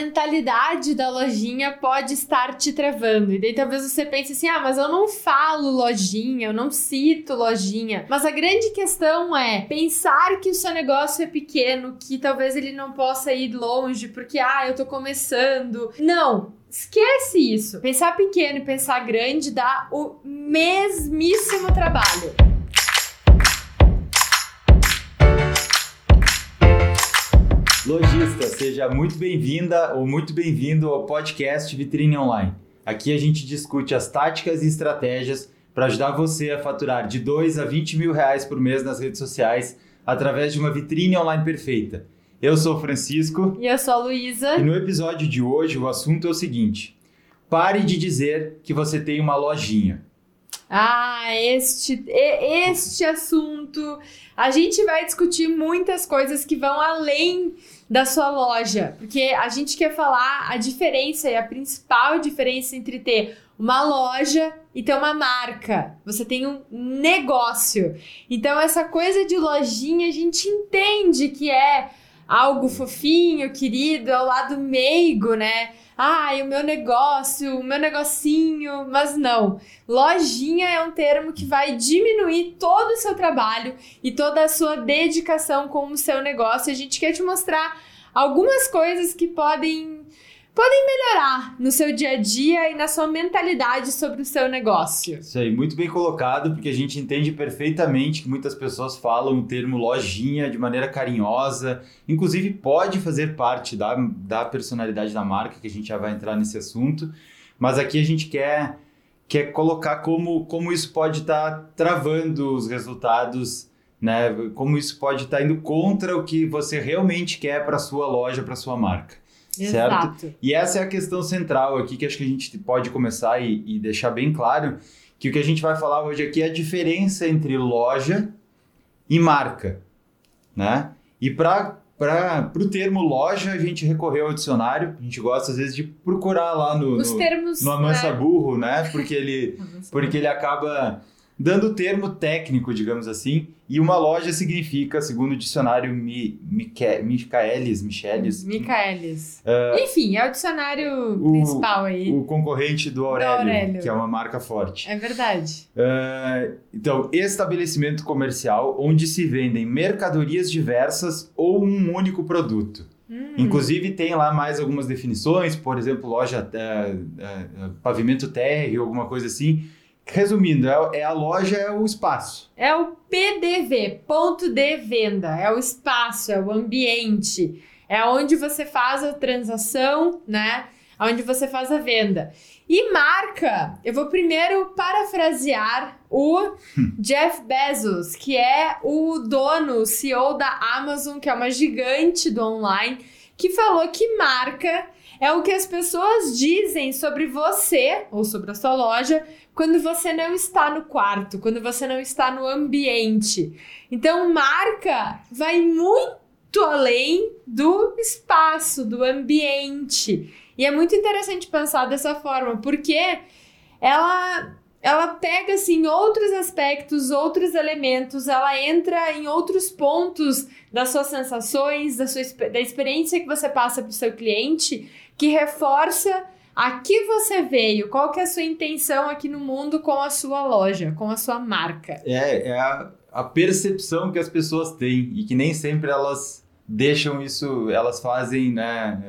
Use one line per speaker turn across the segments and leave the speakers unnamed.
mentalidade da lojinha pode estar te travando. E daí talvez você pense assim: ah, mas eu não falo lojinha, eu não cito lojinha. Mas a grande questão é pensar que o seu negócio é pequeno, que talvez ele não possa ir longe porque, ah, eu tô começando. Não, Esquece isso. Pensar pequeno e pensar grande dá o mesmíssimo trabalho.
Lojista, seja muito bem-vinda ou muito bem-vindo ao podcast Vitrine Online. Aqui a gente discute as táticas e estratégias para ajudar você a faturar de 2 a 20 mil reais por mês nas redes sociais através de uma vitrine online perfeita. Eu sou o Francisco.
E eu sou a Luísa.
E no episódio de hoje o assunto é o seguinte: pare de dizer que você tem uma lojinha.
Ah, este, este assunto. A gente vai discutir muitas coisas que vão além da sua loja, porque a gente quer falar a diferença e a principal diferença entre ter uma loja e ter uma marca. Você tem um negócio. Então, essa coisa de lojinha a gente entende que é algo fofinho, querido, ao lado meigo, né? Ai, o meu negócio, o meu negocinho, mas não. Lojinha é um termo que vai diminuir todo o seu trabalho e toda a sua dedicação com o seu negócio. A gente quer te mostrar algumas coisas que podem podem melhorar no seu dia a dia e na sua mentalidade sobre o seu negócio.
Isso aí, muito bem colocado, porque a gente entende perfeitamente que muitas pessoas falam o termo lojinha de maneira carinhosa, inclusive pode fazer parte da, da personalidade da marca, que a gente já vai entrar nesse assunto, mas aqui a gente quer, quer colocar como, como isso pode estar tá travando os resultados né? Como isso pode estar tá indo contra o que você realmente quer para sua loja, para sua marca.
Exato.
certo? E essa é a questão central aqui que acho que a gente pode começar e, e deixar bem claro que o que a gente vai falar hoje aqui é a diferença entre loja e marca, né? E para para o termo loja, a gente recorreu ao dicionário. A gente gosta, às vezes, de procurar lá no,
Os
no,
termos,
no Amansa né? Burro, né? Porque ele, porque ele acaba dando o termo técnico, digamos assim, e uma loja significa, segundo o dicionário Mi, Michaelis, Michelis...
Michaelis. Uh, Enfim, é o dicionário o, principal aí.
O concorrente do Aurélio, do Aurélio, que é uma marca forte.
É verdade.
Uh, então, estabelecimento comercial onde se vendem mercadorias diversas ou um único produto. Hum. Inclusive tem lá mais algumas definições, por exemplo, loja, uh, pavimento térreo, alguma coisa assim, Resumindo, é, é, a loja, é o espaço.
É o PDV, ponto de venda. É o espaço, é o ambiente. É onde você faz a transação, né? Onde você faz a venda. E marca, eu vou primeiro parafrasear o Jeff Bezos, que é o dono, o CEO da Amazon, que é uma gigante do online, que falou que marca é o que as pessoas dizem sobre você ou sobre a sua loja quando você não está no quarto, quando você não está no ambiente. Então, marca vai muito além do espaço, do ambiente. E é muito interessante pensar dessa forma, porque ela ela pega assim outros aspectos, outros elementos, ela entra em outros pontos das suas sensações, da sua da experiência que você passa para o seu cliente, que reforça a que você veio, qual que é a sua intenção aqui no mundo com a sua loja, com a sua marca.
É, é a, a percepção que as pessoas têm e que nem sempre elas deixam isso, elas fazem, né,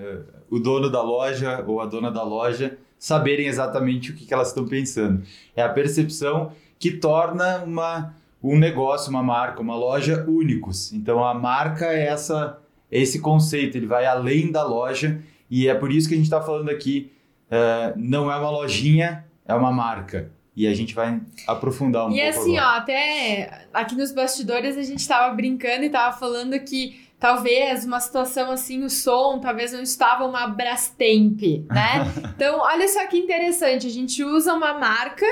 o dono da loja ou a dona da loja saberem exatamente o que, que elas estão pensando. É a percepção que torna uma, um negócio, uma marca, uma loja únicos. Então a marca é essa, é esse conceito, ele vai além da loja e é por isso que a gente está falando aqui uh, não é uma lojinha, é uma marca. E a gente vai aprofundar um
e
pouco.
E assim,
agora.
ó, até aqui nos bastidores a gente estava brincando e estava falando que talvez uma situação assim, o som talvez não estava uma Brastemp, né? então, olha só que interessante, a gente usa uma marca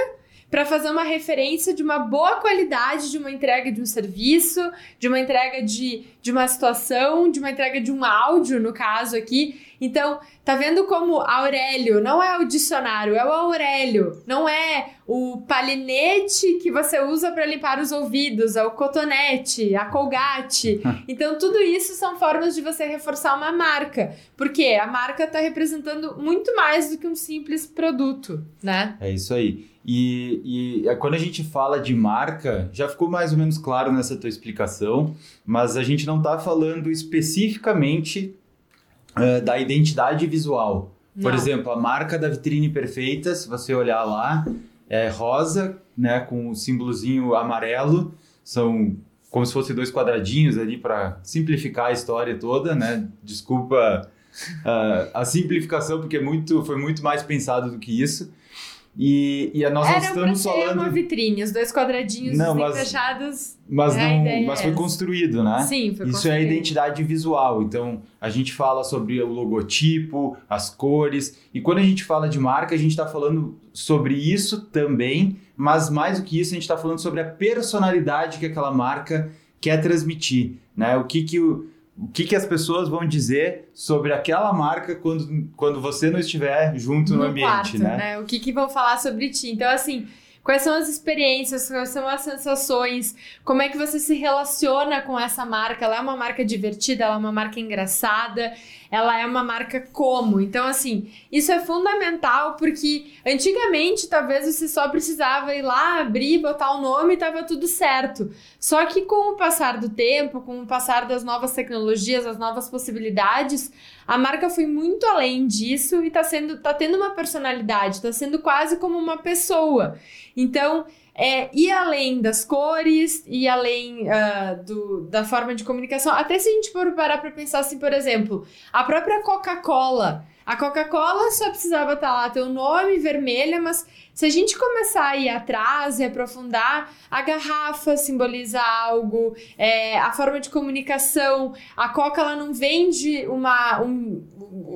para fazer uma referência de uma boa qualidade de uma entrega de um serviço, de uma entrega de, de uma situação, de uma entrega de um áudio, no caso aqui. Então, tá vendo como Aurélio não é o dicionário, é o Aurélio, não é o palinete que você usa para limpar os ouvidos, é o cotonete, a colgate. Então, tudo isso são formas de você reforçar uma marca, porque a marca está representando muito mais do que um simples produto, né?
É isso aí. E, e, quando a gente fala de marca, já ficou mais ou menos claro nessa tua explicação, mas a gente não está falando especificamente uh, da identidade visual. Por não. exemplo, a marca da vitrine perfeita, se você olhar lá, é rosa, né, com o símbolozinho amarelo, são como se fossem dois quadradinhos ali para simplificar a história toda, né? Desculpa uh, a simplificação, porque é muito, foi muito mais pensado do que isso. E, e nós
Era
estamos
pra
falando.
uma vitrine, os dois quadradinhos
não,
mas, fechados.
Mas, não, mas foi construído, né?
Sim, foi
Isso
construído.
é a identidade visual. Então, a gente fala sobre o logotipo, as cores. E quando a gente fala de marca, a gente está falando sobre isso também. Mas mais do que isso, a gente está falando sobre a personalidade que aquela marca quer transmitir. Né? O que, que o o que, que as pessoas vão dizer sobre aquela marca quando, quando você não estiver junto no, no ambiente,
quarto,
né?
né? O que, que vão falar sobre ti. Então, assim, Quais são as experiências, quais são as sensações, como é que você se relaciona com essa marca? Ela é uma marca divertida, ela é uma marca engraçada, ela é uma marca como? Então, assim, isso é fundamental porque antigamente talvez você só precisava ir lá, abrir, botar o nome e tava tudo certo. Só que com o passar do tempo, com o passar das novas tecnologias, as novas possibilidades, a marca foi muito além disso e tá sendo, tá tendo uma personalidade, tá sendo quase como uma pessoa. Então, é, ir além das cores, ir além uh, do, da forma de comunicação. Até se a gente for parar para pensar assim, por exemplo, a própria Coca-Cola. A Coca-Cola só precisava estar tá lá, ter o nome vermelha, mas se a gente começar a ir atrás e aprofundar, a garrafa simboliza algo, é, a forma de comunicação. A Coca ela não vende uma, um,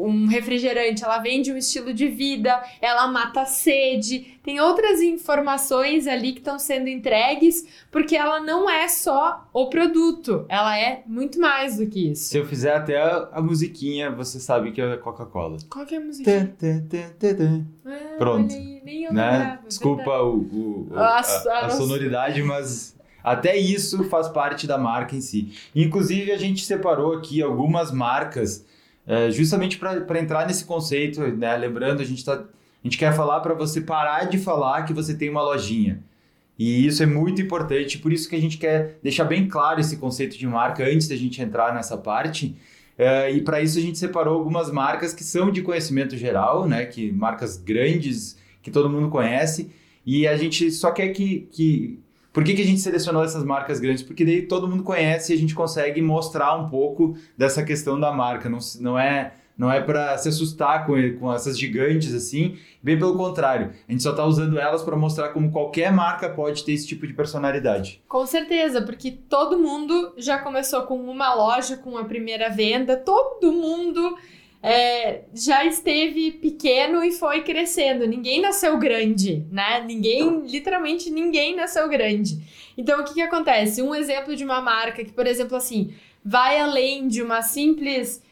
um refrigerante, ela vende um estilo de vida, ela mata a sede. Tem outras informações ali que estão sendo entregues, porque ela não é só o produto, ela é muito mais do que isso.
Se eu fizer até a, a musiquinha, você sabe que é Coca-Cola.
Qual que é a musiquinha?
Ah, Pronto. Aí, nem eu né? Desculpa o, o, o a, a, a sonoridade, mas até isso faz parte da marca em si. Inclusive, a gente separou aqui algumas marcas é, justamente para entrar nesse conceito, né? Lembrando, a gente, tá, a gente quer falar para você parar de falar que você tem uma lojinha. E isso é muito importante, por isso que a gente quer deixar bem claro esse conceito de marca antes da gente entrar nessa parte. É, e para isso a gente separou algumas marcas que são de conhecimento geral, né? Que marcas grandes que todo mundo conhece. E a gente só quer que, que por que, que a gente selecionou essas marcas grandes? Porque daí todo mundo conhece e a gente consegue mostrar um pouco dessa questão da marca. Não, não é não é para se assustar com, com essas gigantes assim, bem pelo contrário. A gente só está usando elas para mostrar como qualquer marca pode ter esse tipo de personalidade.
Com certeza, porque todo mundo já começou com uma loja, com a primeira venda, todo mundo é, já esteve pequeno e foi crescendo. Ninguém nasceu grande, né? Ninguém, literalmente ninguém nasceu grande. Então, o que, que acontece? Um exemplo de uma marca que, por exemplo, assim, vai além de uma simples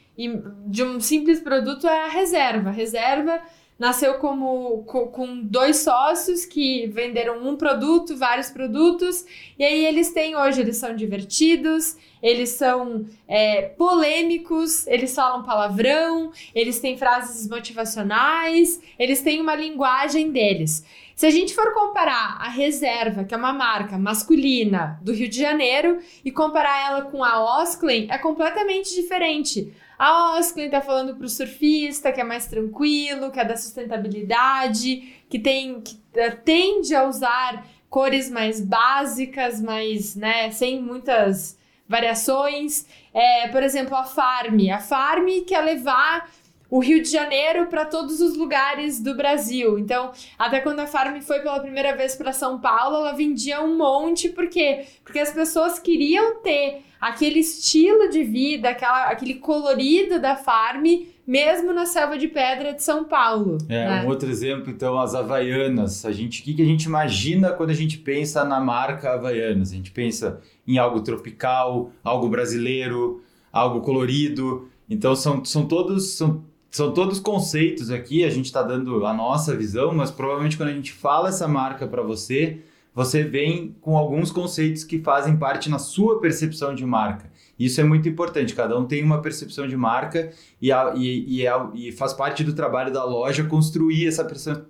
de um simples produto é a reserva. Reserva nasceu como com, dois sócios que venderam um produto, vários produtos, e aí eles têm hoje, eles são divertidos, eles são é, polêmicos, eles falam palavrão, eles têm frases motivacionais, eles têm uma linguagem deles. Se a gente for comparar a Reserva, que é uma marca masculina do Rio de Janeiro, e comparar ela com a Osklen, é completamente diferente. A Osklen está falando para o surfista que é mais tranquilo, que é da sustentabilidade, que tem que uh, tende a usar cores mais básicas, mais, né, sem muitas variações. É, por exemplo, a Farm. A Farm quer levar o Rio de Janeiro para todos os lugares do Brasil. Então, até quando a Farm foi pela primeira vez para São Paulo, ela vendia um monte, por quê? Porque as pessoas queriam ter aquele estilo de vida, aquela, aquele colorido da Farm, mesmo na selva de pedra de São Paulo.
É,
né?
um outro exemplo, então, as Havaianas. A gente, o que, que a gente imagina quando a gente pensa na marca Havaianas? A gente pensa em algo tropical, algo brasileiro, algo colorido. Então, são, são todos. São são todos conceitos aqui, a gente está dando a nossa visão, mas provavelmente quando a gente fala essa marca para você, você vem com alguns conceitos que fazem parte na sua percepção de marca. Isso é muito importante, cada um tem uma percepção de marca e, a, e, e, a, e faz parte do trabalho da loja construir essa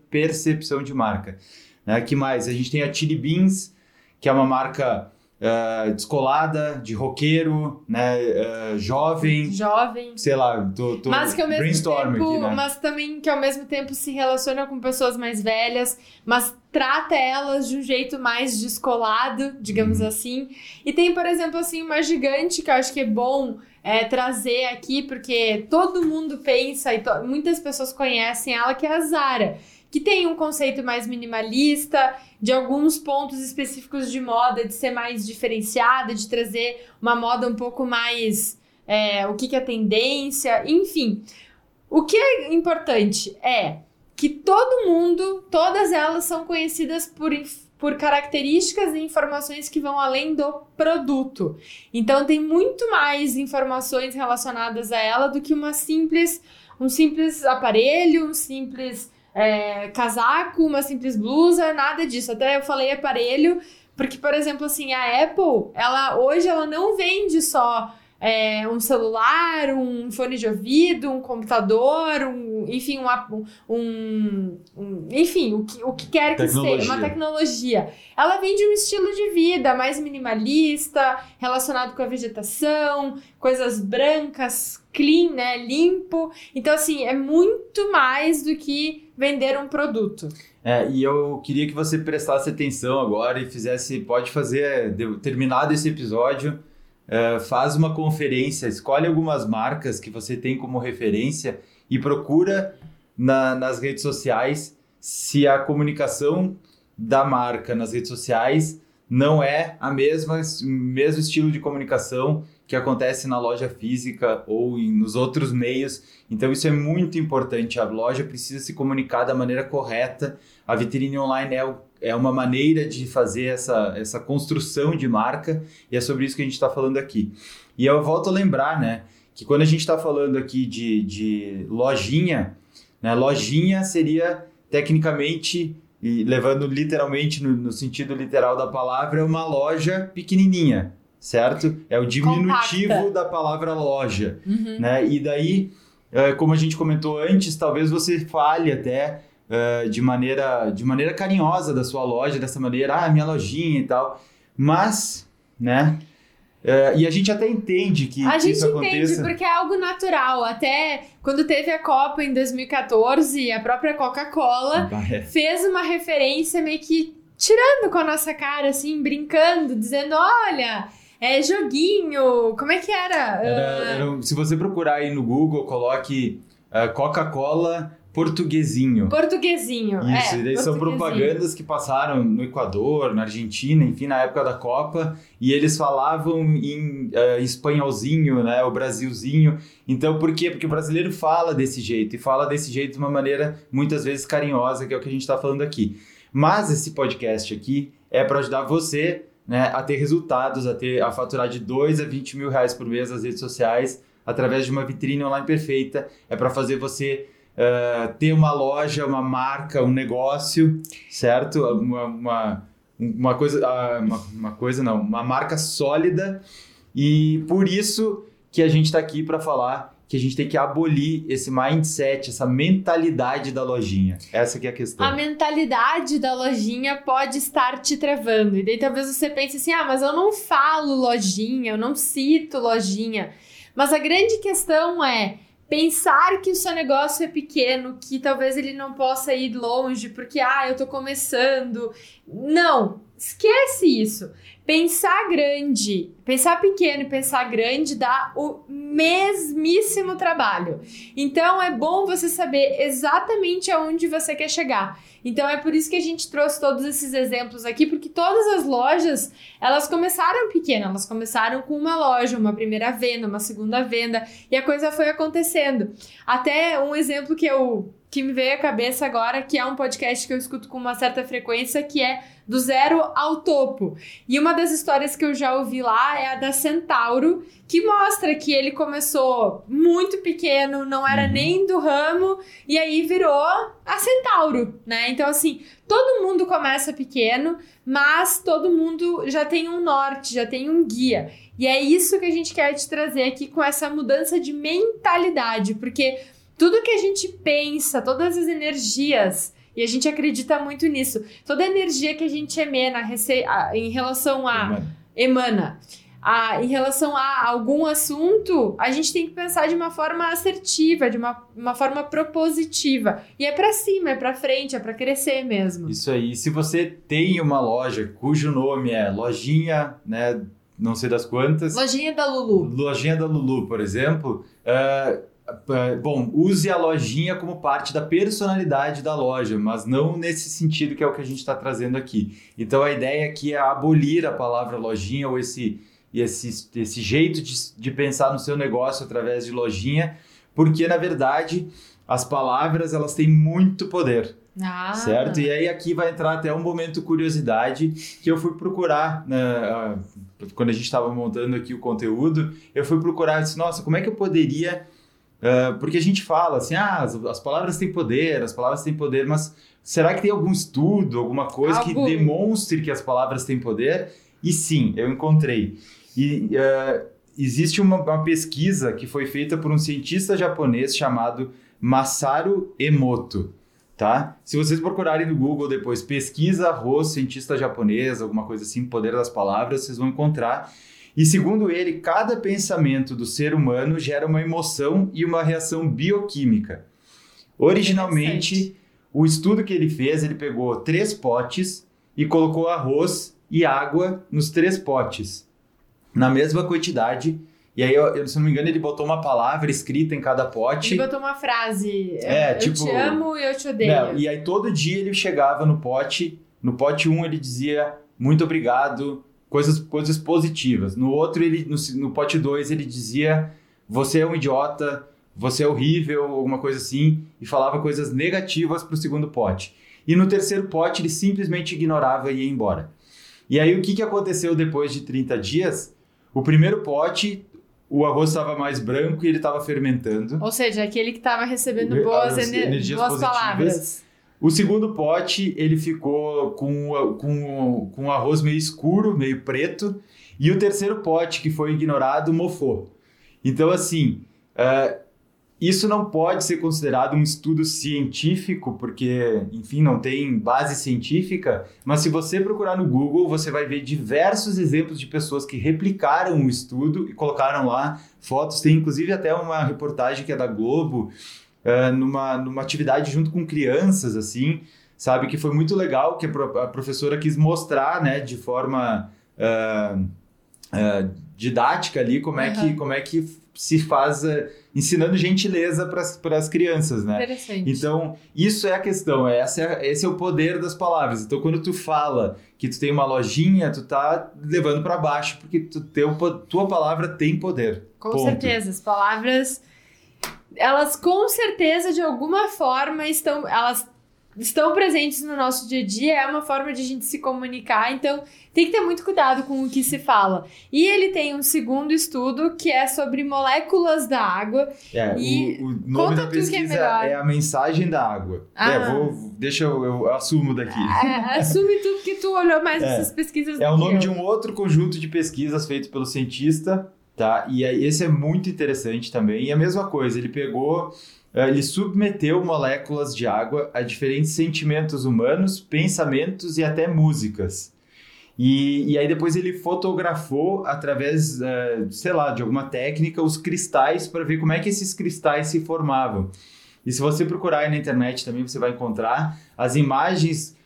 percepção de marca. Né? que mais? A gente tem a Chili Beans, que é uma marca uh, descolada, de roqueiro, né? Uh, jovem.
Jovem.
Sei lá, tô, tô
mas que ao mesmo tempo, aqui, né? Mas também que ao mesmo tempo se relaciona com pessoas mais velhas, mas trata elas de um jeito mais descolado, digamos uhum. assim. E tem, por exemplo, assim, uma gigante que eu acho que é bom é, trazer aqui, porque todo mundo pensa e muitas pessoas conhecem ela, que é a Zara que tem um conceito mais minimalista, de alguns pontos específicos de moda, de ser mais diferenciada, de trazer uma moda um pouco mais. É, o que, que é tendência, enfim. O que é importante é que todo mundo, todas elas são conhecidas por, por características e informações que vão além do produto. Então tem muito mais informações relacionadas a ela do que uma simples, um simples aparelho, um simples é, casaco, uma simples blusa, nada disso. Até eu falei aparelho, porque, por exemplo, assim, a Apple, ela hoje ela não vende só é, um celular, um fone de ouvido, um computador, um, enfim, uma, um, um, enfim, o que, o que quer que seja, uma tecnologia. Ela vende um estilo de vida mais minimalista, relacionado com a vegetação, coisas brancas, clean, né, limpo. Então, assim, é muito mais do que vender um produto.
É, e eu queria que você prestasse atenção agora e fizesse, pode fazer, terminado esse episódio, uh, faz uma conferência, escolhe algumas marcas que você tem como referência e procura na, nas redes sociais se a comunicação da marca nas redes sociais não é a mesma mesmo estilo de comunicação que acontece na loja física ou em, nos outros meios. Então isso é muito importante. A loja precisa se comunicar da maneira correta. A vitrine online é, é uma maneira de fazer essa, essa construção de marca e é sobre isso que a gente está falando aqui. E eu volto a lembrar, né, que quando a gente está falando aqui de, de lojinha, né, lojinha seria tecnicamente e levando literalmente no, no, sentido literal da palavra, uma loja pequenininha, certo? É o diminutivo Compacta. da palavra loja, uhum. né? E daí, é, como a gente comentou antes, talvez você fale até é, de maneira de maneira carinhosa da sua loja, dessa maneira, ah, minha lojinha e tal, mas, né? É, e a gente até entende que,
a gente
isso
entende porque é algo natural. Até quando teve a Copa em 2014, a própria Coca-Cola é. fez uma referência meio que tirando com a nossa cara, assim, brincando, dizendo: olha, é joguinho. Como é que era?
era, era se você procurar aí no Google, coloque uh, Coca-Cola Portuguesinho.
Portuguesinho,
Isso, é, e daí são propagandas que passaram no Equador, na Argentina, enfim, na época da Copa, e eles falavam em uh, espanholzinho, né, o Brasilzinho. Então, por quê? Porque o brasileiro fala desse jeito, e fala desse jeito de uma maneira muitas vezes carinhosa, que é o que a gente está falando aqui. Mas esse podcast aqui é para ajudar você né, a ter resultados, a, ter, a faturar de 2 a 20 mil reais por mês nas redes sociais, através de uma vitrine online perfeita. É para fazer você uh, ter uma loja, uma marca, um negócio, certo? Uma, uma, uma coisa, uh, uma, uma coisa não, uma marca sólida e por isso que a gente está aqui para falar que a gente tem que abolir esse mindset, essa mentalidade da lojinha. Essa que é a questão.
A mentalidade da lojinha pode estar te travando. E daí talvez você pense assim: ah, mas eu não falo lojinha, eu não cito lojinha. Mas a grande questão é pensar que o seu negócio é pequeno, que talvez ele não possa ir longe porque ah, eu tô começando. Não, esquece isso. Pensar grande, pensar pequeno e pensar grande dá o mesmíssimo trabalho. Então é bom você saber exatamente aonde você quer chegar. Então é por isso que a gente trouxe todos esses exemplos aqui, porque todas as lojas, elas começaram pequenas, elas começaram com uma loja, uma primeira venda, uma segunda venda, e a coisa foi acontecendo. Até um exemplo que eu que me veio à cabeça agora, que é um podcast que eu escuto com uma certa frequência, que é do zero ao topo. E uma das histórias que eu já ouvi lá é a da Centauro, que mostra que ele começou muito pequeno, não era
Uhum.
nem do ramo, e aí virou a Centauro, né? Então, assim, todo mundo começa pequeno, mas todo mundo já tem um norte, já tem um guia. E é isso que a gente quer te trazer aqui com essa mudança de mentalidade, porque tudo que a gente pensa, todas as energias, e a gente acredita muito nisso, toda energia que a gente emana rece- em relação a emana a- em relação a algum assunto, a gente tem que pensar de uma forma assertiva, de uma, uma forma propositiva. E é pra cima, é pra frente, é pra crescer mesmo.
Isso aí. Se você tem uma loja cujo nome é Lojinha, né? Não sei das quantas.
Lojinha da Lulu.
Lojinha da Lulu, por exemplo. é, bom, use a lojinha como parte da personalidade da loja, mas não nesse sentido que é o que a gente está trazendo aqui. Então a ideia aqui é abolir a palavra lojinha ou esse, esse, esse jeito de, de pensar no seu negócio através de lojinha, porque na verdade as palavras elas têm muito poder.
Ah,
Certo? E aí aqui vai entrar até um momento curiosidade que eu fui procurar, né, quando a gente estava montando aqui o conteúdo, eu fui procurar, disse, nossa, como é que eu poderia... ah, porque a gente fala assim, ah, as, as palavras têm poder, as palavras têm poder, mas será que tem algum estudo, alguma coisa
Algum.
que demonstre que as palavras têm poder? E sim, eu encontrei. E ah, existe uma, uma pesquisa que foi feita por um cientista japonês chamado Masaru Emoto tá? Se vocês procurarem no Google depois, pesquisa arroz, cientista japonês, alguma coisa assim, poder das palavras, vocês vão encontrar. E segundo ele, cada pensamento do ser humano gera uma emoção e uma reação bioquímica. Originalmente, o estudo que ele fez, ele pegou três potes e colocou arroz e água nos três potes, na mesma quantidade. E aí, eu, se não me engano, ele botou uma palavra escrita em cada pote.
Ele botou uma frase.
É,
eu
tipo-
te amo e eu te odeio.
Não, e aí todo dia ele chegava no pote, no pote 1 ele dizia muito obrigado, coisas, coisas positivas. No outro, ele, no, no pote 2, ele dizia você é um idiota, você é horrível, alguma coisa assim, e falava coisas negativas pro segundo pote. E no terceiro pote ele simplesmente ignorava e ia embora. E aí o que, que aconteceu depois de 30 dias? O primeiro pote, o arroz estava mais branco e ele estava fermentando.
Ou seja, aquele que tava recebendo boas,
as
ener-
energias
boas
positivas.
palavras.
O segundo pote, ele ficou com, com, com arroz meio escuro, meio preto. E o terceiro pote, que foi ignorado, mofou. Então, assim, é, isso não pode ser considerado um estudo científico, porque, enfim, não tem base científica. Mas se você procurar no Google, você vai ver diversos exemplos de pessoas que replicaram o estudo e colocaram lá fotos. Tem, inclusive, até uma reportagem que é da Globo, numa, numa atividade junto com crianças, assim, sabe? Que foi muito legal, que a, pro- a professora quis mostrar, né, de forma ah, ah, didática ali, como é, que, como é que se faz, ensinando gentileza para as crianças, né?
Interessante.
Então, isso é a questão, é- é- esse é o poder das palavras. Então, quando tu fala que tu tem uma lojinha, tu tá levando para baixo, porque tu, teu, tua palavra tem poder.
Com
Ponto.
certeza, as palavras, elas com certeza de alguma forma estão, elas estão presentes no nosso dia a dia, é uma forma de a gente se comunicar, então tem que ter muito cuidado com o que se fala. E ele tem um segundo estudo que é sobre moléculas da água.
É,
E
o, o nome
conta
da
é
pesquisa
melhor.
é, a mensagem da água.
Ah.
É, vou, deixa eu, eu assumo daqui.
É, assume tu que tu olhou mais
É.
essas pesquisas
É o nome
eu.
de um outro conjunto de pesquisas feito pelo cientista, tá? E aí, esse é muito interessante também. E a mesma coisa, ele pegou, eh, ele submeteu moléculas de água a diferentes sentimentos humanos, pensamentos e até músicas. E, e aí depois ele fotografou através, eh, sei lá, de alguma técnica, os cristais para ver como é que esses cristais se formavam. E se você procurar aí na internet também, você vai encontrar as imagens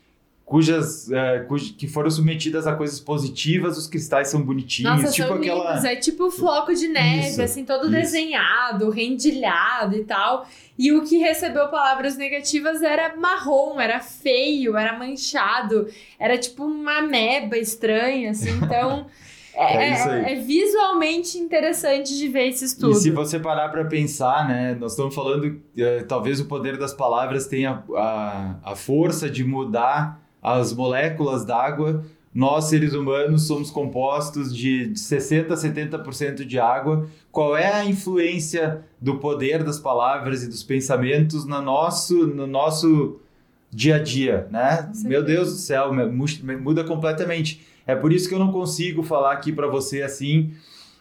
cujas, eh, cuj- que foram submetidas a coisas positivas, os cristais são bonitinhos,
Nossa,
tipo
são
aquela
lindos. É tipo floco de neve,
Isso,
assim, todo
isso.
desenhado, rendilhado e tal. E o que recebeu palavras negativas era marrom, era feio, era manchado, era tipo uma meba estranha, assim. Então, É, é, aí. é visualmente interessante de ver esse estudo.
E se você parar para pensar, né? Nós estamos falando, é, talvez o poder das palavras tenha a, a força de mudar as moléculas d'água nós, seres humanos, somos compostos de 60% a 70% de água. Qual é a influência do poder das palavras e dos pensamentos no nosso, no nosso dia a dia, né? Meu Deus do céu, muda completamente. É por isso que eu não consigo falar aqui para você assim,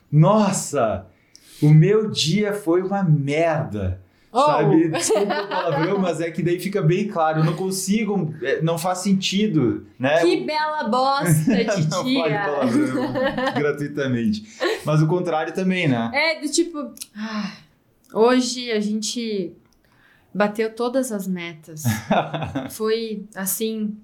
nossa, o meu dia foi uma merda. Oh. Sabe? Desculpa o palavrão, mas é que daí fica bem claro. Eu não consigo, é, não faz sentido, né?
Que bela bosta de
não. Fale palavrão gratuitamente. Mas o contrário também, né?
É, do tipo, ah, hoje a gente bateu todas as metas. Foi, assim,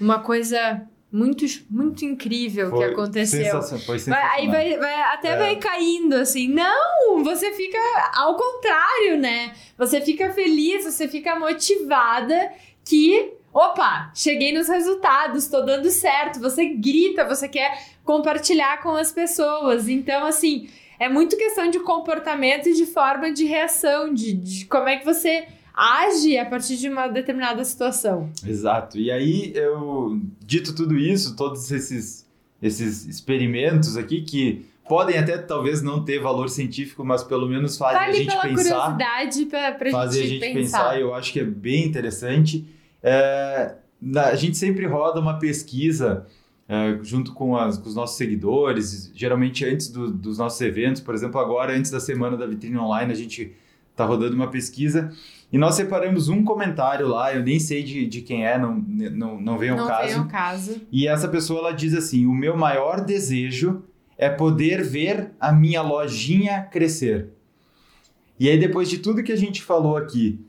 uma coisa muito, muito incrível foi que aconteceu.
Foi
aí vai, vai até é. vai caindo assim. Não, você fica ao contrário, né? Você fica feliz, você fica motivada que opa, cheguei nos resultados, tô dando certo. Você grita, você quer compartilhar com as pessoas. Então, assim, é muito questão de comportamento e de forma de reação, de, de como é que você age a partir de uma determinada situação.
Exato. E aí, eu dito tudo isso, todos esses, esses experimentos aqui que podem até talvez não ter valor científico, mas pelo menos fazem tá a gente pela pensar.
curiosidade pra, pra
fazem
a gente
pensar. pensar. Eu acho que é bem interessante. É, a gente sempre roda uma pesquisa é, junto com, as, com, os nossos seguidores, geralmente antes do, dos nossos eventos, por exemplo, agora antes da semana da vitrine online, a gente está rodando uma pesquisa e nós separamos um comentário lá, eu nem sei de, de quem é, não, não, não vem ao
não
caso.
Vem ao caso.
E essa pessoa ela diz assim: o meu maior desejo é poder ver a minha lojinha crescer. E aí, depois de tudo que a gente falou aqui,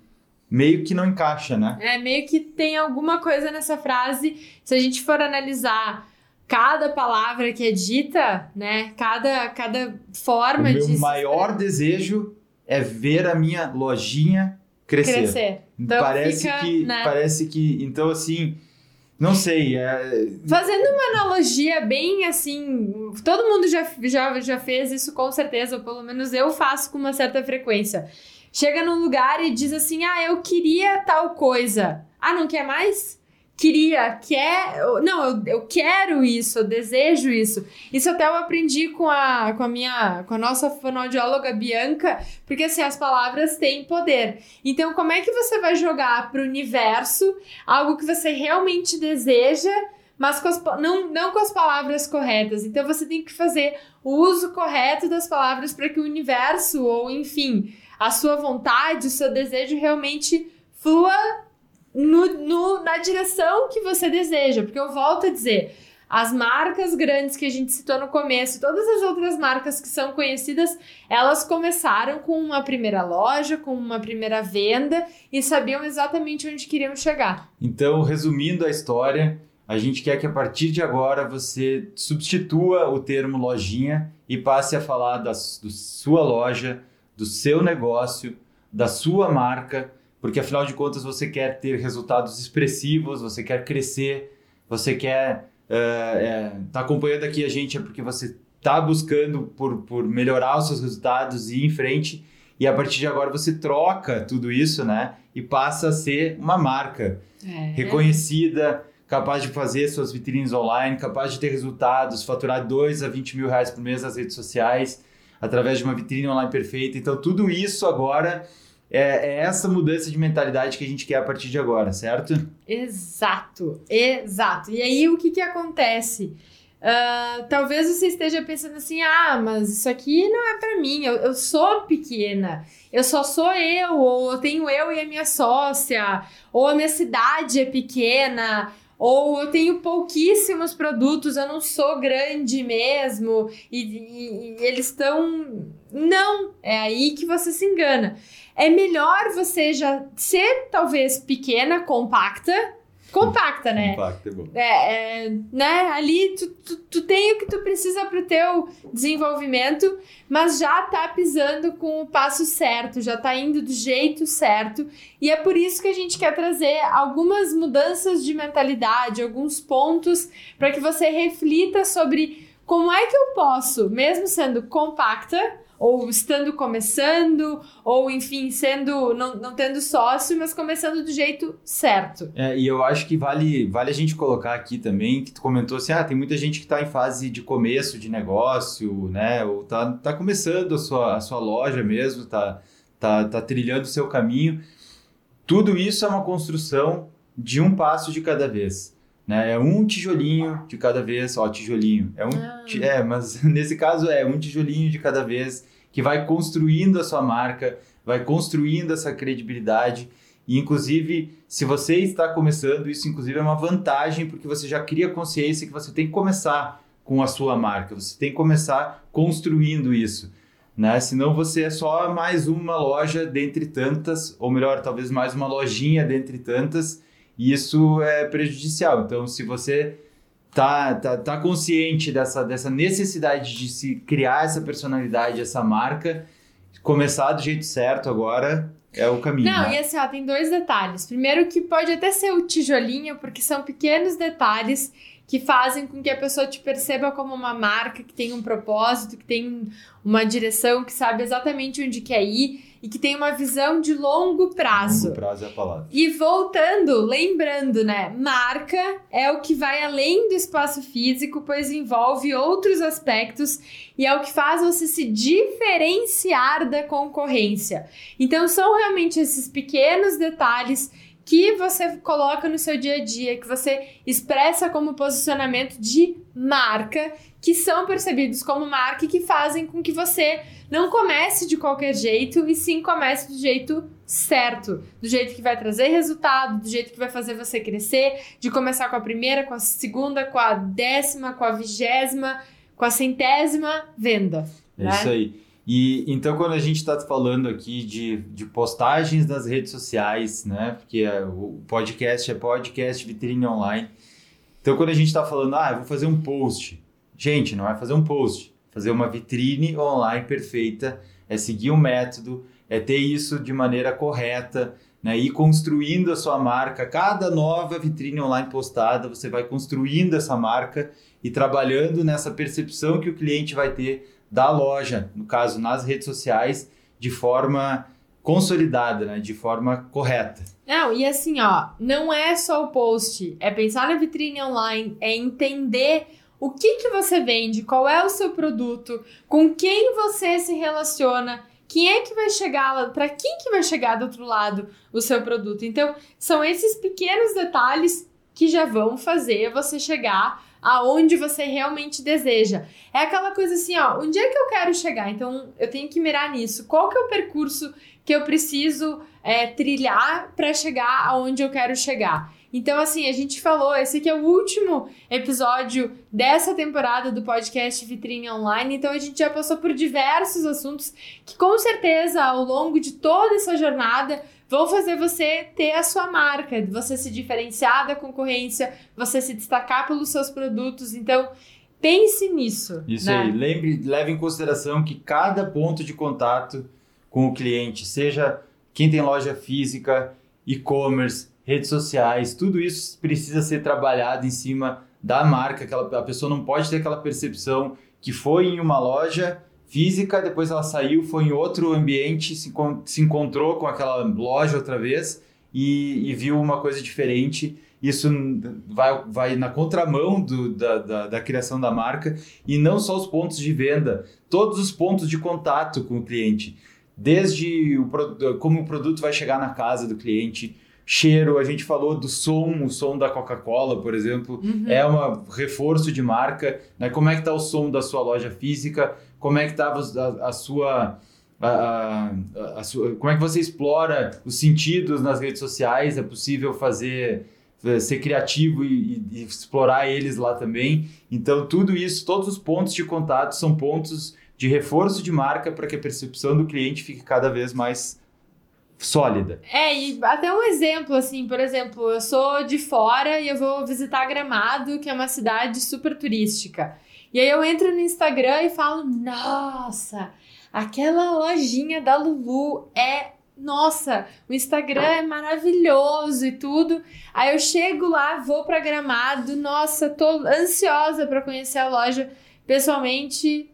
meio que não encaixa, né?
É, meio que tem alguma coisa nessa frase. Se a gente for analisar cada palavra que é dita, né? Cada, cada forma
o
de.
O meu maior desejo é ver a minha lojinha crescer.
Crescer. Então
parece que
né?
parece que então assim não sei. É...
Fazendo uma analogia bem assim, todo mundo já, já, já fez isso com certeza, ou pelo menos eu faço com uma certa frequência. Chega num lugar e diz assim: ah, eu queria tal coisa. Ah, não quer mais? Queria, quer. Não, eu, eu quero isso, eu desejo isso. Isso até eu aprendi com a, com a minha, com a nossa fonoaudióloga Bianca, porque assim, as palavras têm poder. Então, como é que você vai jogar para o universo algo que você realmente deseja? mas com as, não, não com as palavras corretas. Então você tem que fazer o uso correto das palavras para que o universo, ou enfim, a sua vontade, o seu desejo realmente flua no, no, na direção que você deseja. Porque eu volto a dizer, as marcas grandes que a gente citou no começo, todas as outras marcas que são conhecidas, elas começaram com uma primeira loja, com uma primeira venda e sabiam exatamente onde queriam chegar.
Então, resumindo a história, a gente quer que a partir de agora você substitua o termo lojinha e passe a falar da, da sua loja, do seu negócio, da sua marca porque afinal de contas você quer ter resultados expressivos, você quer crescer, você quer estar uh, é, tá acompanhando aqui a gente é porque você está buscando por, por melhorar os seus resultados e ir em frente. E a partir de agora você troca tudo isso, né? E passa a ser uma marca é. reconhecida, capaz de fazer suas vitrines online, capaz de ter resultados, faturar 2 a 20 mil reais por mês nas redes sociais, através de uma vitrine online perfeita. Então, tudo isso agora é, é, essa mudança de mentalidade que a gente quer a partir de agora, certo?
Exato, exato. E aí o que, que acontece? Uh, talvez você esteja pensando assim: ah, mas isso aqui não é para mim, eu, eu sou pequena, eu só sou eu, ou eu tenho eu e a minha sócia, ou a minha cidade é pequena, ou eu tenho pouquíssimos produtos, eu não sou grande mesmo, e, e, e eles estão. Não, é aí que você se engana é melhor você já ser talvez pequena, compacta. Compacta, né?
Compacta, é bom.
É, é, né? Ali tu, tu, tu tem o que tu precisa pro teu desenvolvimento, mas já tá pisando com o passo certo, já tá indo do jeito certo. E é por isso que a gente quer trazer algumas mudanças de mentalidade, alguns pontos para que você reflita sobre como é que eu posso, mesmo sendo compacta, ou estando começando, ou enfim, sendo não, não tendo sócio, mas começando do jeito certo.
É, e eu acho que vale, vale a gente colocar aqui também, que tu comentou assim, ah, tem muita gente que está em fase de começo de negócio, né, ou tá, tá começando a sua, a sua loja mesmo, tá, tá, tá trilhando o seu caminho. Tudo isso é uma construção de um passo de cada vez. Né? É um tijolinho de cada vez, ó, tijolinho. É, um, ah. é, mas nesse caso é um tijolinho de cada vez que vai construindo a sua marca, vai construindo essa credibilidade. E, inclusive, se você está começando, isso inclusive é uma vantagem, porque você já cria consciência que você tem que começar com a sua marca, você tem que começar construindo isso. Né? Senão você é só mais uma loja dentre tantas, ou melhor, talvez mais uma lojinha dentre tantas, e isso é prejudicial. Então, se você tá, tá, tá consciente dessa, dessa necessidade de se criar essa personalidade, essa marca, começar do jeito certo agora é o caminho.
Não,
né?
e assim, ó, tem dois detalhes. Primeiro que pode até ser o tijolinho, porque são pequenos detalhes que fazem com que a pessoa te perceba como uma marca que tem um propósito, que tem uma direção, que sabe exatamente onde quer ir e que tem uma visão de longo prazo.
Longo prazo é a palavra.
E voltando, lembrando, né? Marca é o que vai além do espaço físico, pois envolve outros aspectos e é o que faz você se diferenciar da concorrência. Então são realmente esses pequenos detalhes que você coloca no seu dia a dia, que você expressa como posicionamento de marca, que são percebidos como marca e que fazem com que você não comece de qualquer jeito e sim comece do jeito certo, do jeito que vai trazer resultado, do jeito que vai fazer você crescer, de começar com a primeira, com a segunda, com a décima, com a vigésima, com a centésima venda.
É né? isso aí. E então, quando a gente está falando aqui de, de postagens nas redes sociais, né? Porque é, o podcast é podcast vitrine online. Então, quando a gente está falando, ah, eu vou fazer um post. Gente, não é fazer um post. Fazer uma vitrine online perfeita é seguir um método, é ter isso de maneira correta, né? Ir construindo a sua marca. Cada nova vitrine online postada, você vai construindo essa marca e trabalhando nessa percepção que o cliente vai ter da loja, no caso nas redes sociais, de forma consolidada, né? de forma correta.
Não, e assim, ó, não é só o post, é pensar na vitrine online, é entender o que que você vende, qual é o seu produto, com quem você se relaciona, quem é que vai chegar, para quem que vai chegar do outro lado o seu produto. Então, são esses pequenos detalhes que já vão fazer você chegar aonde você realmente deseja. É aquela coisa assim, ó, onde é que eu quero chegar? Então eu tenho que mirar nisso. Qual que é o percurso que eu preciso é, trilhar para chegar aonde eu quero chegar? Então, assim, a gente falou, esse aqui é o último episódio dessa temporada do podcast Vitrine Online. Então, a gente já passou por diversos assuntos que, com certeza, ao longo de toda essa jornada, vão fazer você ter a sua marca, você se diferenciar da concorrência, você se destacar pelos seus produtos. Então, pense nisso.
Isso
né?
aí. Lembre, leve em consideração que cada ponto de contato com o cliente, seja quem tem loja física, e-commerce, redes sociais, tudo isso precisa ser trabalhado em cima da marca. Aquela, a pessoa não pode ter aquela percepção que foi em uma loja física, depois ela saiu, foi em outro ambiente, se, se encontrou com aquela loja outra vez e, e viu uma coisa diferente. Isso vai, vai na contramão do, da, da, da, criação da marca e não só os pontos de venda, todos os pontos de contato com o cliente. Desde o, como o produto vai chegar na casa do cliente, cheiro, a gente falou do som, o som da Coca-Cola, por exemplo, uhum. é um reforço de marca. Né? Como é que está o som da sua loja física? como é que estava a, a, sua... A, a, a, sua, como é que você explora os sentidos nas redes sociais? É possível fazer eh, ser criativo e, e, explorar eles lá também. Então, tudo isso, todos os pontos de contato são pontos de reforço de marca para que a percepção do cliente fique cada vez mais sólida.
É, e até um exemplo, assim, por exemplo, eu sou de fora e eu vou visitar Gramado, que é uma cidade super turística. E aí eu entro no Instagram e falo: Nossa, aquela lojinha da Lulu é. Nossa, o Instagram é maravilhoso e tudo. Aí eu chego lá, vou para Gramado, nossa, tô ansiosa para conhecer a loja pessoalmente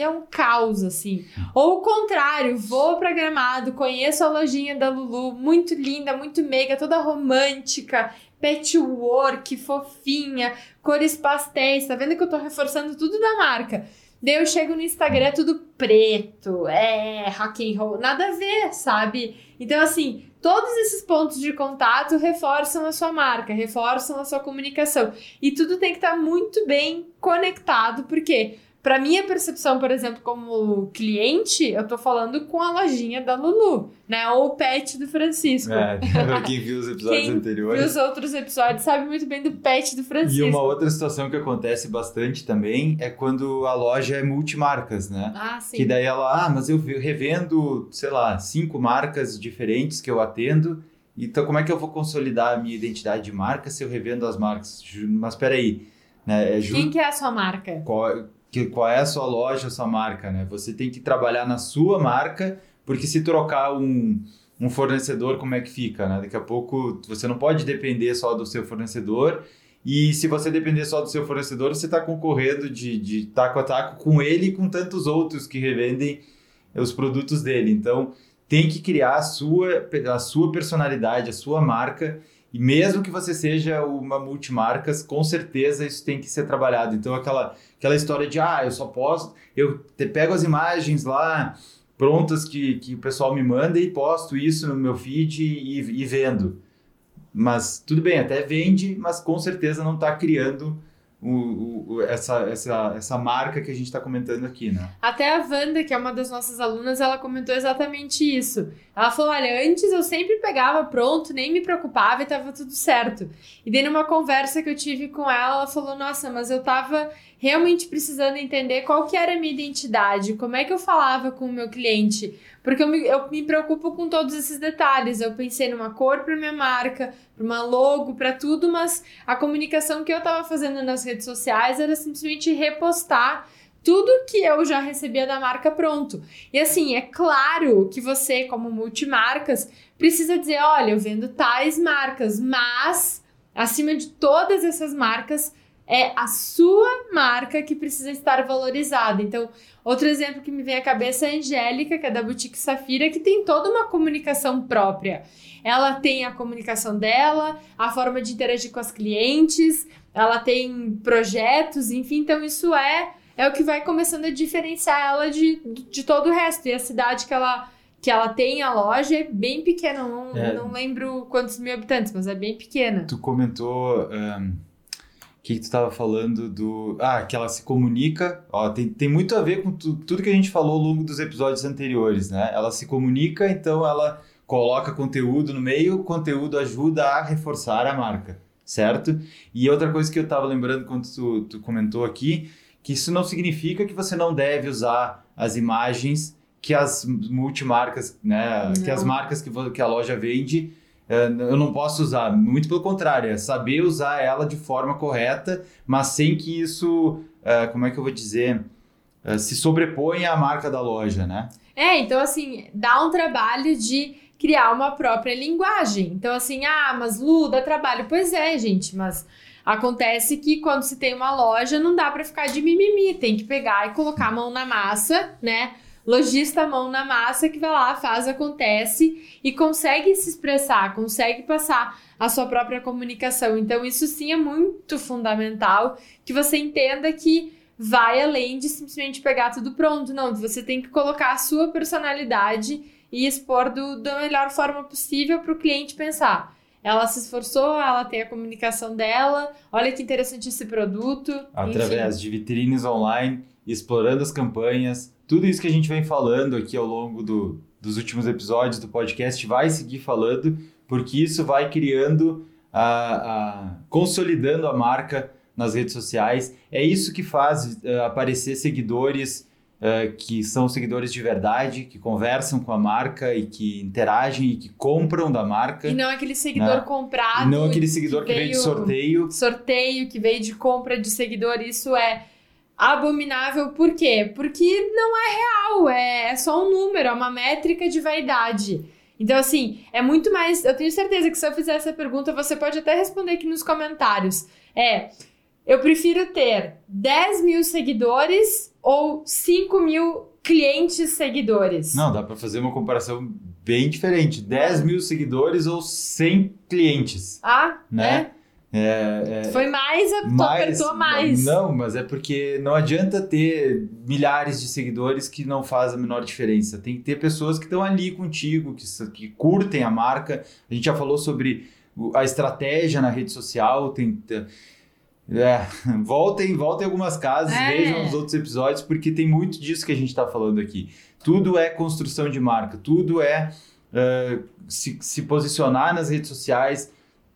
é um caos, assim. Ou o contrário, vou pra Gramado, conheço a lojinha da Lulu, muito linda, muito meiga, toda romântica, patchwork, fofinha, cores pastéis. Tá vendo que eu tô reforçando tudo da marca? Daí eu chego no Instagram, é tudo preto, é rock and roll, nada a ver, sabe? Então, assim, todos esses pontos de contato reforçam a sua marca, reforçam a sua comunicação. E tudo tem que estar muito bem conectado, porque Pra minha percepção, por exemplo, como cliente, eu tô falando com a lojinha da Lulu, né? Ou o pet do Francisco.
É, quem viu os episódios
Quem
anteriores.
viu os outros episódios sabe muito bem do pet do Francisco.
E uma outra situação que acontece bastante também é quando a loja é multimarcas, né?
Ah, sim.
Que daí ela, ah, mas eu revendo, sei lá, cinco marcas diferentes que eu atendo. Então, como é que eu vou consolidar a minha identidade de marca se eu revendo as marcas? Mas peraí, né? É ju-
Quem que é a sua marca?
qual, que, qual é a sua loja, a sua marca, né? Você tem que trabalhar na sua marca, porque se trocar um, um fornecedor, como é que fica, né? Daqui a pouco você não pode depender só do seu fornecedor. E se você depender só do seu fornecedor, você está concorrendo de, de taco a taco com ele e com tantos outros que revendem os produtos dele. Então, tem que criar a sua, a sua personalidade, a sua marca. E mesmo que você seja uma multimarcas, com certeza isso tem que ser trabalhado. Então, aquela, aquela história de, ah, eu só posto, eu te, pego as imagens lá prontas que, que o pessoal me manda e posto isso no meu feed e, e vendo. Mas tudo bem, até vende, mas com certeza não está criando o, o, essa, essa, essa marca que a gente está comentando aqui, né?
Até a Wanda, que é uma das nossas alunas, ela comentou exatamente isso. Ela falou: olha, antes eu sempre pegava pronto, nem me preocupava e tava tudo certo. E daí, numa conversa que eu tive com ela, ela falou: nossa, mas eu tava realmente precisando entender qual que era a minha identidade, como é que eu falava com o meu cliente. Porque eu me, eu me preocupo com todos esses detalhes. Eu pensei numa cor para minha marca, para uma logo, para tudo, mas a comunicação que eu estava fazendo nas redes sociais era simplesmente repostar tudo que eu já recebia da marca pronto. E assim, é claro que você, como multimarcas, precisa dizer: olha, eu vendo tais marcas, mas acima de todas essas marcas é a sua marca que precisa estar valorizada. Então, outro exemplo que me vem à cabeça é a Angélica, que é da Boutique Safira, que tem toda uma comunicação própria. Ela tem a comunicação dela, a forma de interagir com as clientes, ela tem projetos, enfim, então isso é é o que vai começando a diferenciar ela de, de todo o resto. E a cidade que ela que ela tem a loja é bem pequena, não,
É.
não lembro quantos mil habitantes, mas é bem pequena.
Tu comentou. o que, que tu estava falando do. Ah, que ela se comunica. Ó, tem, tem muito a ver com tu- tudo que a gente falou ao longo dos episódios anteriores, né? Ela se comunica, então ela coloca conteúdo no meio, o conteúdo ajuda a reforçar a marca, certo? E outra coisa que eu estava lembrando quando tu, tu comentou aqui, que isso não significa que você não deve usar as imagens que as multimarcas, né? Que
Não.
as marcas que, que a loja vende eu não posso usar. Muito pelo contrário, é saber usar ela de forma correta, mas sem que isso, é, como é que eu vou dizer, é, se sobreponha à marca da loja, né?
É, então assim, dá um trabalho de criar uma própria linguagem. Então assim, ah, mas Lu, dá trabalho. Pois é, gente, mas acontece que quando se tem uma loja não dá pra ficar de mimimi, tem que pegar e colocar a mão na massa, né? Lojista mão na massa que vai lá, faz, acontece e consegue se expressar, consegue passar a sua própria comunicação. Então isso sim é muito fundamental que você entenda que vai além de simplesmente pegar tudo pronto. Não, você tem que colocar a sua personalidade e expor do, da melhor forma possível para o cliente pensar. Ela se esforçou, ela tem a comunicação dela, olha que interessante esse produto.
Através
enfim.
de vitrines online, explorando as campanhas, tudo isso que a gente vem falando aqui ao longo do, dos últimos episódios do podcast vai seguir falando, porque isso vai criando, a, a- consolidando a marca nas redes sociais. É isso que faz eh, aparecer seguidores eh, que são seguidores de verdade, que conversam com a marca e que interagem e que compram da marca.
E não aquele seguidor
Né?
comprado.
E não aquele seguidor que, veio de
veio-
sorteio.
sorteio que veio de compra de seguidor, isso é abominável. Por quê? Porque não é real, é, é só um número, é uma métrica de vaidade. Então, assim, é muito mais. Eu tenho certeza que se eu fizer essa pergunta, você pode até responder aqui nos comentários. É. eu prefiro ter 10 mil seguidores ou 5 mil clientes seguidores?
Não, dá para fazer uma comparação bem diferente. 10 mil seguidores ou 100 clientes.
Ah,
né?
É?
É, é,
Foi mais,
mais,
apertou mais.
Não, mas é porque não adianta ter milhares de seguidores que não faz a menor diferença. Tem que ter pessoas que estão ali contigo, que, que curtem a marca. A gente já falou sobre a estratégia na rede social. Tem, é, voltem, voltem algumas casas,
É.
vejam os outros episódios, porque tem muito disso que a gente está falando aqui. Tudo é construção de marca, tudo é é, se, se posicionar nas redes sociais,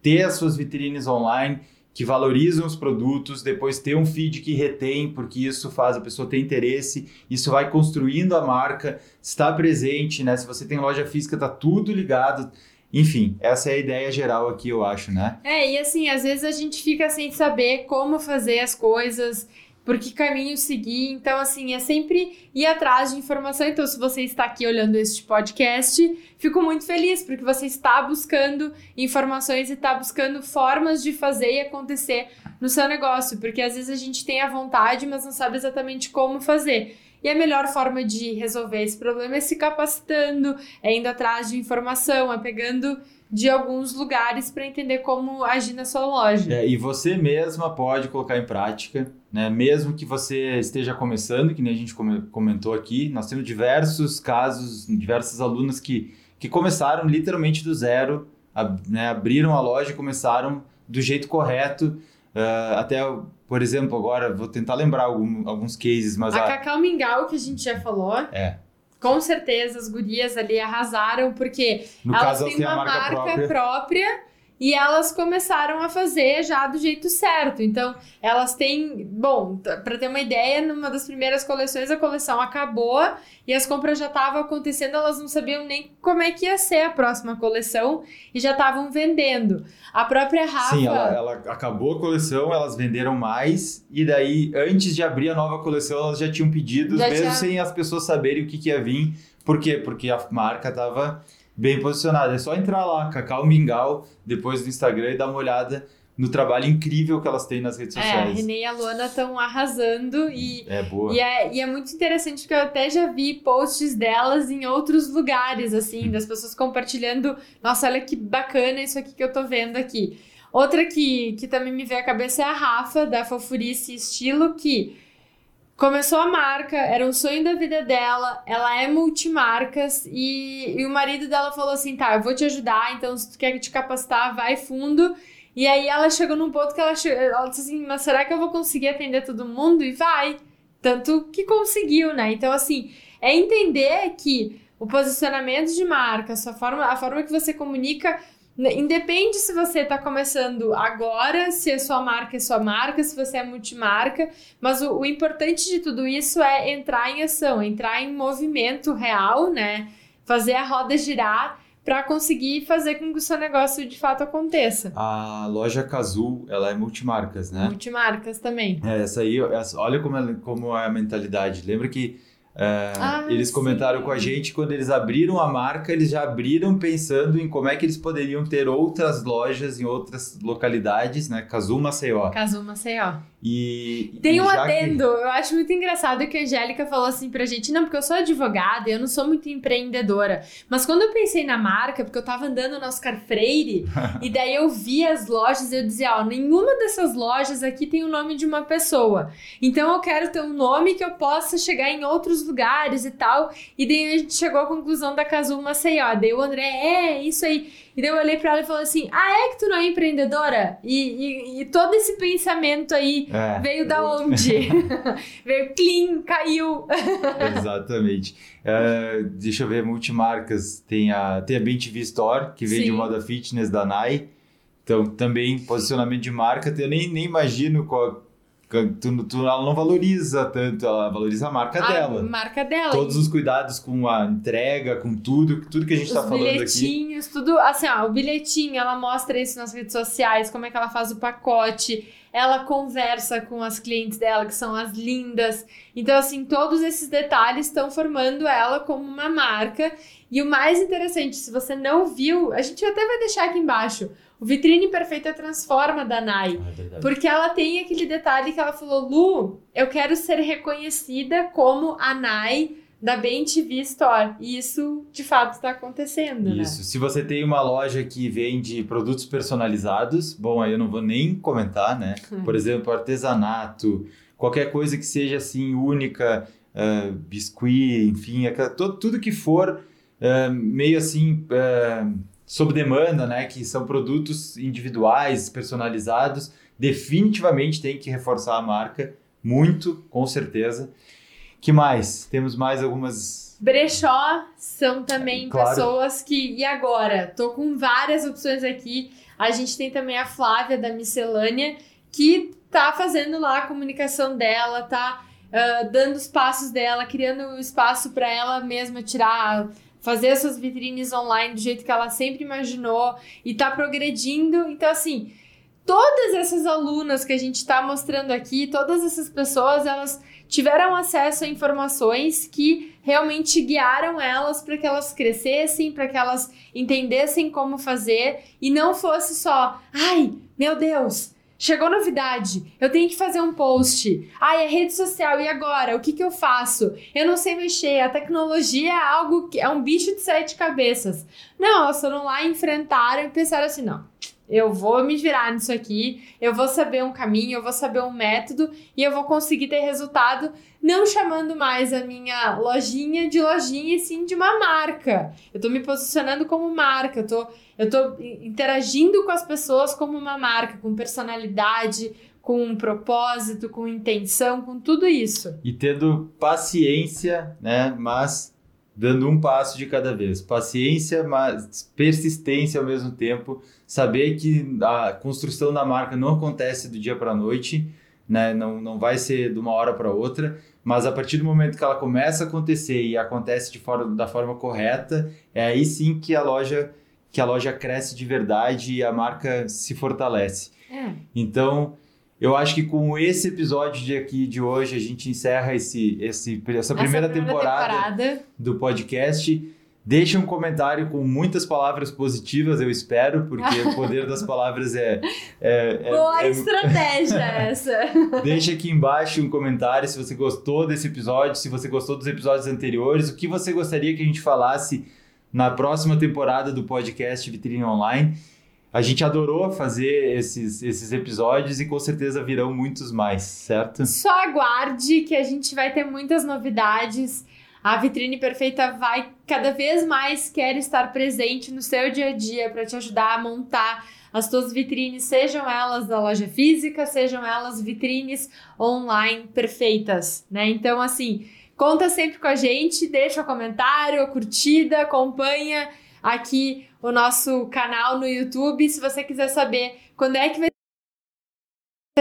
ter as suas vitrines online que valorizam os produtos, depois ter um feed que retém, porque isso faz a pessoa ter interesse, isso vai construindo a marca, está presente, né? Se você tem loja física, tá tudo ligado. Enfim, essa é a ideia geral aqui, eu acho, né?
É, e assim, às vezes a gente fica sem saber como fazer as coisas, por que caminho seguir. Então, assim, é sempre ir atrás de informação. Então, se você está aqui olhando este podcast, fico muito feliz, porque você está buscando informações e está buscando formas de fazer e acontecer no seu negócio. Porque às vezes a gente tem a vontade, mas não sabe exatamente como fazer. E a melhor forma de resolver esse problema é se capacitando, é indo atrás de informação, é pegando de alguns lugares para entender como agir na sua loja.
É, e você mesma pode colocar em prática, né? Mesmo que você esteja começando, que nem a gente come- comentou aqui, nós temos diversos casos, diversas alunas que, que começaram literalmente do zero, ab- né? abriram a loja e começaram do jeito correto. Ah, até, por exemplo, agora vou tentar lembrar algum- alguns cases, mas
A
a-
Cacau Mingau, que a gente já falou,
é,
com certeza as gurias ali arrasaram, porque
no
elas
caso
têm uma
marca, própria.
própria e elas começaram a fazer já do jeito certo. Então, elas têm, bom, para ter uma ideia, numa das primeiras coleções a coleção acabou e as compras já estavam acontecendo, elas não sabiam nem como é que ia ser a próxima coleção e já estavam vendendo. A própria Rafa
Sim, ela, ela acabou a coleção, elas venderam mais, e daí, antes de abrir a nova coleção, elas já tinham pedidos,
Já
mesmo
tinha-
sem as pessoas saberem o que, que ia vir. Por quê? Porque a marca estava bem posicionada. É só entrar lá, Cacau Mingau, depois do Instagram, e dar uma olhada no trabalho incrível que elas têm nas redes
é, a
sociais.
Renê e a Luana estão arrasando e
É, boa.
E é, e é muito interessante porque eu até já vi posts delas em outros lugares, assim, das pessoas compartilhando. Nossa, olha que bacana isso aqui que eu tô vendo aqui. Outra que, que também me veio à cabeça é a Rafa, da Fofurice Estilo, que começou a marca, era um sonho da vida dela, ela é multimarcas e, e o marido dela falou assim: tá, eu vou te ajudar, então se tu quer te capacitar, vai fundo. E aí ela chegou num ponto que ela, che- ela disse assim, mas será que eu vou conseguir atender todo mundo? E vai. Tanto que conseguiu, né? Então, assim, é entender que o posicionamento de marca, a, sua forma, a forma que você comunica, independe se você está começando agora, se a sua marca é sua marca, se você é multimarca, mas o, o importante de tudo isso é entrar em ação, entrar em movimento real, né? Fazer a roda girar para conseguir fazer com que o seu negócio de fato aconteça.
A loja Cazul, ela é multimarcas, né?
Multimarcas também.
É, essa aí, essa- olha como é, como é a mentalidade. Lembra que é,
Ah,
eles comentaram
sim.
com a gente quando eles abriram a marca, eles já abriram pensando em como é que eles poderiam ter outras lojas em outras localidades, né? Cazul, Maceió.
Caso Maceió.
E
Tem
e
um
já que-
adendo, eu acho muito engraçado que a Angélica falou assim pra gente, não, porque eu sou advogada, eu não sou muito empreendedora, mas quando eu pensei na marca, porque eu tava andando no Oscar Freire, e daí eu vi as lojas e eu dizia, ó, nenhuma dessas lojas aqui tem o nome de uma pessoa, então eu quero ter um nome que eu possa chegar em outros lugares e tal, e daí a gente chegou à conclusão da Casul Maceió, daí o André, é, isso aí, e daí eu olhei pra ela e falei assim, ah, é que tu não é empreendedora? E, e, e todo esse pensamento aí
É,
Veio da onde? Veio clean, caiu.
Exatamente. É, deixa eu ver, multimarcas. Tem a, tem a BTV Store, que vem de
Sim.
moda fitness da Nai. Então, também posicionamento de marca. Eu nem, nem imagino qual. Tu, tu, ela não valoriza tanto, ela valoriza a marca
A
dela.
marca dela.
Todos os cuidados com a entrega, com tudo, tudo que a gente
os
está falando aqui.
bilhetinhos, tudo assim, ó, o bilhetinho, ela mostra isso nas redes sociais, como é que ela faz o pacote. Ela conversa com as clientes dela, que são as lindas. Então, assim, todos esses detalhes estão formando ela como uma marca. E o mais interessante, se você não viu, a gente até vai deixar aqui embaixo. O Vitrine Perfeita Transforma da Nai.
É
porque ela tem aquele detalhe que ela falou: Lu, eu quero ser reconhecida como a Nai da BenTV Store. E isso de fato está acontecendo, né?
Isso. Se você tem uma loja que vende produtos personalizados, bom, aí eu não vou nem comentar, né? Por exemplo, artesanato, qualquer coisa que seja assim única, uh, biscuit, enfim, aquela- to- tudo que for uh, meio assim uh, sob demanda, né? Que são produtos individuais, personalizados, definitivamente tem que reforçar a marca muito, com certeza. Que mais? Temos mais algumas
Brechó são também
Claro.
pessoas que. E agora? Tô com várias opções aqui. A gente tem também a Flávia da Miscelânea, que tá fazendo lá a comunicação dela, tá ah, dando os passos dela, criando um espaço para ela mesma tirar. Fazer as suas vitrines online do jeito que ela sempre imaginou e tá progredindo. Então, assim, todas essas alunas que a gente tá mostrando aqui, todas essas pessoas, elas tiveram acesso a informações que realmente guiaram elas para que elas crescessem, para que elas entendessem como fazer e não fosse só, ai, meu Deus, chegou novidade, eu tenho que fazer um post. Ai, é rede social e agora? O que que eu faço? Eu não sei mexer, a tecnologia é algo que é um bicho de sete cabeças. Não, elas foram lá, enfrentaram e pensaram assim, não, eu vou me virar nisso aqui, eu vou saber um caminho, eu vou saber um método e eu vou conseguir ter resultado, não chamando mais a minha lojinha de lojinha e sim de uma marca. Eu tô me posicionando como marca, eu tô, eu tô interagindo com as pessoas como uma marca, com personalidade, com um propósito, com intenção, com tudo isso.
e tendo paciência, né? Mas dando um passo de cada vez. Paciência, mas persistência ao mesmo tempo. Saber que a construção da marca não acontece do dia para a noite, né? Não, não vai ser de uma hora para outra. Mas a partir do momento que ela começa a acontecer e acontece de forma, da forma correta, é aí sim que a loja que a loja cresce de verdade e a marca se fortalece.
É.
Então, eu acho que com esse episódio de aqui de hoje a gente encerra esse, esse, essa primeira, temporada,
temporada.
do podcast. Deixa um comentário com muitas palavras positivas, eu espero, porque o poder das palavras é. é- é-
Boa
é-
estratégia essa.
Deixa aqui embaixo um comentário se você gostou desse episódio, se você gostou dos episódios anteriores, o que você gostaria que a gente falasse na próxima temporada do podcast Vitrine Online. A gente adorou fazer esses, esses episódios e com certeza virão muitos mais, certo?
Só aguarde que a gente vai ter muitas novidades. A Vitrine Perfeita vai cada vez mais quer estar presente no seu dia a dia para te ajudar a montar as tuas vitrines, sejam elas da loja física, sejam elas vitrines online perfeitas, né? Então, assim, conta sempre com a gente, deixa o comentário, curtida, acompanha aqui o nosso canal no YouTube. Se você quiser saber quando é que vai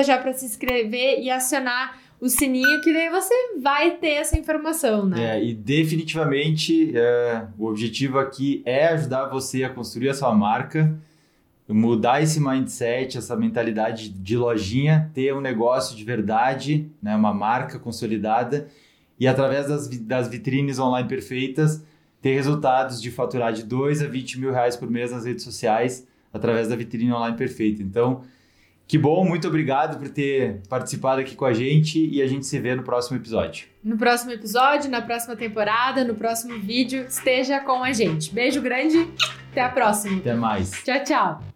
já para se inscrever e acionar o sininho, que daí você vai ter essa informação, né?
É, e definitivamente é, o objetivo aqui é ajudar você a construir a sua marca, mudar esse mindset, essa mentalidade de lojinha, ter um negócio de verdade, né, uma marca consolidada e através das, das vitrines online perfeitas ter resultados de faturar de 2 a 20 mil reais por mês nas redes sociais através da vitrine online perfeita. Então, que bom, muito obrigado por ter participado aqui com a gente e a gente se vê no próximo episódio.
No próximo episódio, na próxima temporada, no próximo vídeo, esteja com a gente. Beijo grande, até a próxima.
Até mais.
Tchau, tchau.